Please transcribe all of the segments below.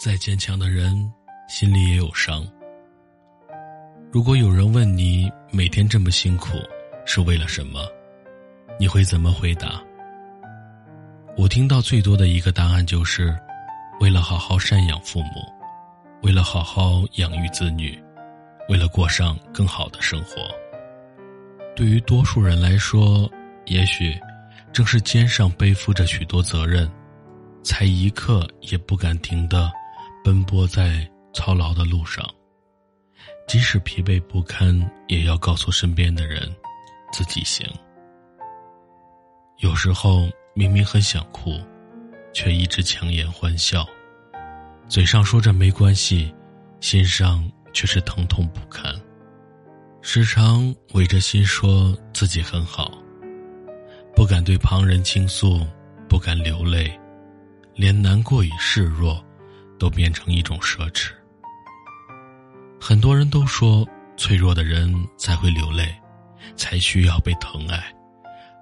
再坚强的人，心里也有伤。如果有人问你每天这么辛苦是为了什么，你会怎么回答？我听到最多的一个答案就是，为了好好赡养父母，为了好好养育子女，为了过上更好的生活。对于多数人来说，也许正是肩上背负着许多责任，才一刻也不敢停的奔波在操劳的路上。即使疲惫不堪，也要告诉身边的人，自己行。有时候明明很想哭，却一直强颜欢笑，嘴上说着没关系，心上却是疼痛不堪。时常违着心说自己很好，不敢对旁人倾诉，不敢流泪，连难过与示弱，都变成一种奢侈。很多人都说，脆弱的人才会流泪，才需要被疼爱，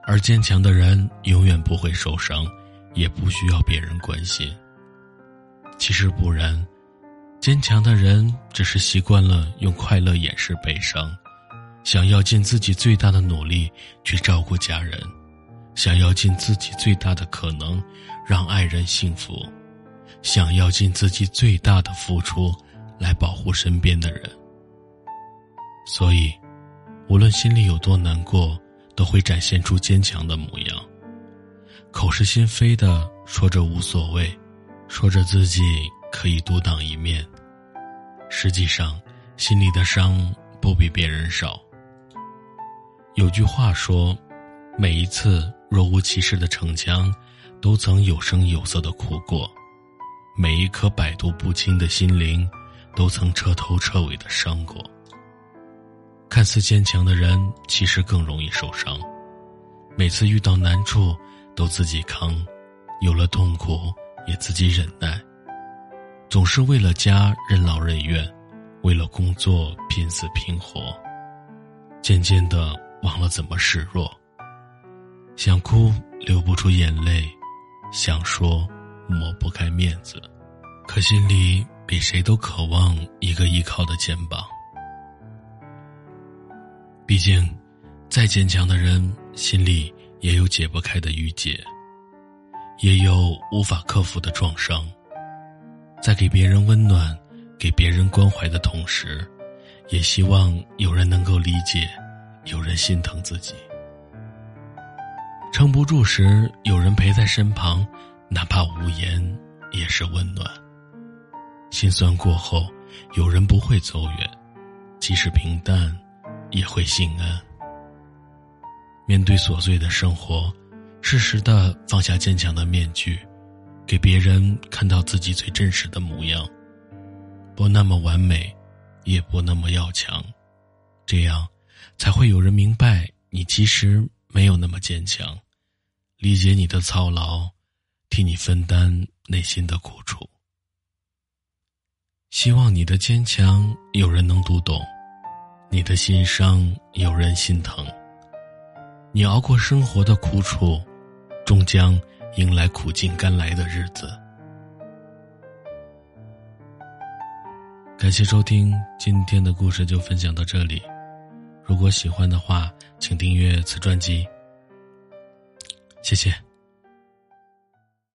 而坚强的人永远不会受伤，也不需要别人关心。其实不然，坚强的人只是习惯了用快乐掩饰悲伤，想要尽自己最大的努力去照顾家人，想要尽自己最大的可能让爱人幸福，想要尽自己最大的付出。来保护身边的人，所以，无论心里有多难过，都会展现出坚强的模样，口是心非的说着无所谓，说着自己可以独当一面，实际上心里的伤不比别人少。有句话说：“每一次若无其事的逞强，都曾有声有色的哭过；每一颗百毒不侵的心灵。”都曾彻头彻尾的伤过。看似坚强的人，其实更容易受伤。每次遇到难处，都自己扛；有了痛苦，也自己忍耐。总是为了家任劳任怨，为了工作拼死拼活。渐渐的忘了怎么示弱。想哭流不出眼泪，想说抹不开面子，可心里。比谁都渴望一个依靠的肩膀。毕竟，再坚强的人心里也有解不开的郁结，也有无法克服的创伤。在给别人温暖、给别人关怀的同时，也希望有人能够理解，有人心疼自己。撑不住时，有人陪在身旁，哪怕无言，也是温暖。心酸过后，有人不会走远，即使平淡，也会心安。面对琐碎的生活，适时的放下坚强的面具，给别人看到自己最真实的模样。不那么完美，也不那么要强，这样，才会有人明白你其实没有那么坚强，理解你的操劳，替你分担内心的苦楚。希望你的坚强有人能读懂，你的心伤有人心疼。你熬过生活的苦楚，终将迎来苦尽甘来的日子。感谢收听今天的故事，就分享到这里。如果喜欢的话，请订阅此专辑。谢谢。